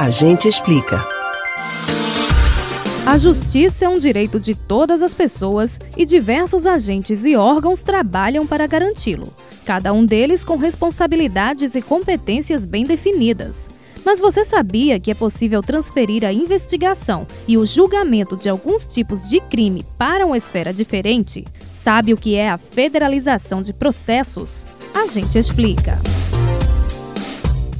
A gente explica. A justiça é um direito de todas as pessoas e diversos agentes e órgãos trabalham para garanti-lo, cada um deles com responsabilidades e competências bem definidas. Mas você sabia que é possível transferir a investigação e o julgamento de alguns tipos de crime para uma esfera diferente? Sabe o que é a federalização de processos? A gente explica.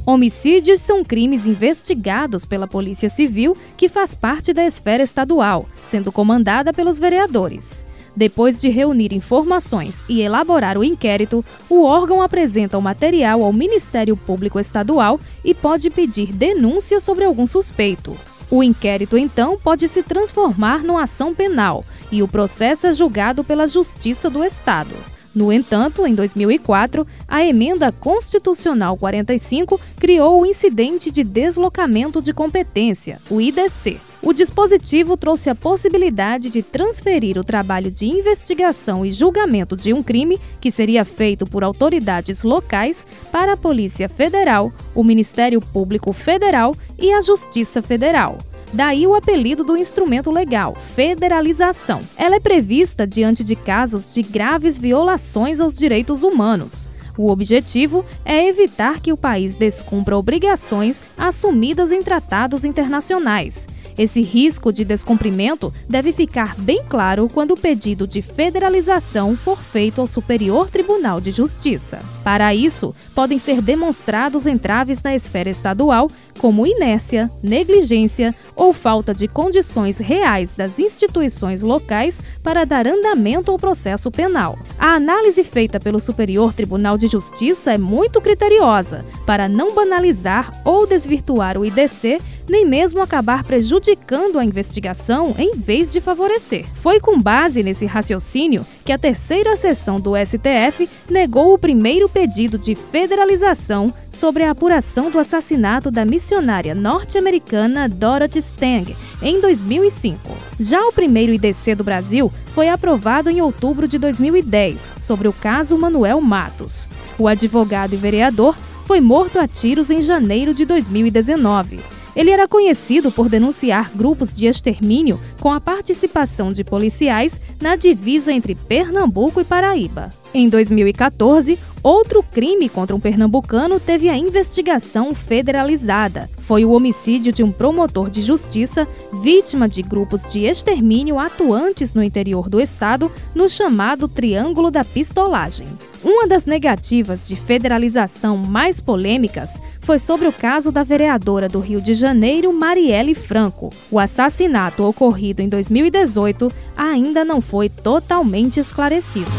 Homicídios são crimes investigados pela Polícia Civil, que faz parte da esfera estadual, sendo comandada pelos vereadores. Depois de reunir informações e elaborar o inquérito, o órgão apresenta o material ao Ministério Público Estadual e pode pedir denúncia sobre algum suspeito. O inquérito, então, pode se transformar numa ação penal e o processo é julgado pela Justiça do Estado. No entanto, em 2004, a Emenda Constitucional 45 criou o Incidente de Deslocamento de Competência, o IDC. O dispositivo trouxe a possibilidade de transferir o trabalho de investigação e julgamento de um crime, que seria feito por autoridades locais, para a Polícia Federal, o Ministério Público Federal e a Justiça Federal. Daí o apelido do instrumento legal, federalização. Ela é prevista diante de casos de graves violações aos direitos humanos. O objetivo é evitar que o país descumpra obrigações assumidas em tratados internacionais esse risco de descumprimento deve ficar bem claro quando o pedido de federalização for feito ao Superior Tribunal de Justiça. Para isso, podem ser demonstrados entraves na esfera estadual, como inércia, negligência ou falta de condições reais das instituições locais para dar andamento ao processo penal. A análise feita pelo Superior Tribunal de Justiça é muito criteriosa para não banalizar ou desvirtuar o IDC nem mesmo acabar prejudicando a investigação em vez de favorecer. Foi com base nesse raciocínio que a terceira sessão do STF negou o primeiro pedido de federalização sobre a apuração do assassinato da missionária norte-americana Dorothy Stang em 2005. Já o primeiro IDC do Brasil foi aprovado em outubro de 2010 sobre o caso Manuel Matos. O advogado e vereador foi morto a tiros em janeiro de 2019. Ele era conhecido por denunciar grupos de extermínio com a participação de policiais na divisa entre Pernambuco e Paraíba. Em 2014, outro crime contra um pernambucano teve a investigação federalizada. Foi o homicídio de um promotor de justiça vítima de grupos de extermínio atuantes no interior do estado, no chamado Triângulo da Pistolagem. Uma das negativas de federalização mais polêmicas foi sobre o caso da vereadora do Rio de Janeiro, Marielle Franco. O assassinato ocorrido em 2018 ainda não foi totalmente esclarecido.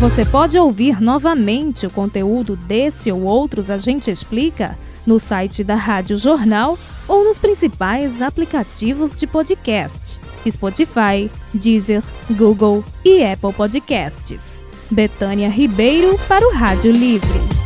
Você pode ouvir novamente o conteúdo desse ou outros A Gente Explica no site da Rádio Jornal ou nos principais aplicativos de podcast: Spotify, Deezer, Google e Apple Podcasts. Betânia Ribeiro para o Rádio Livre.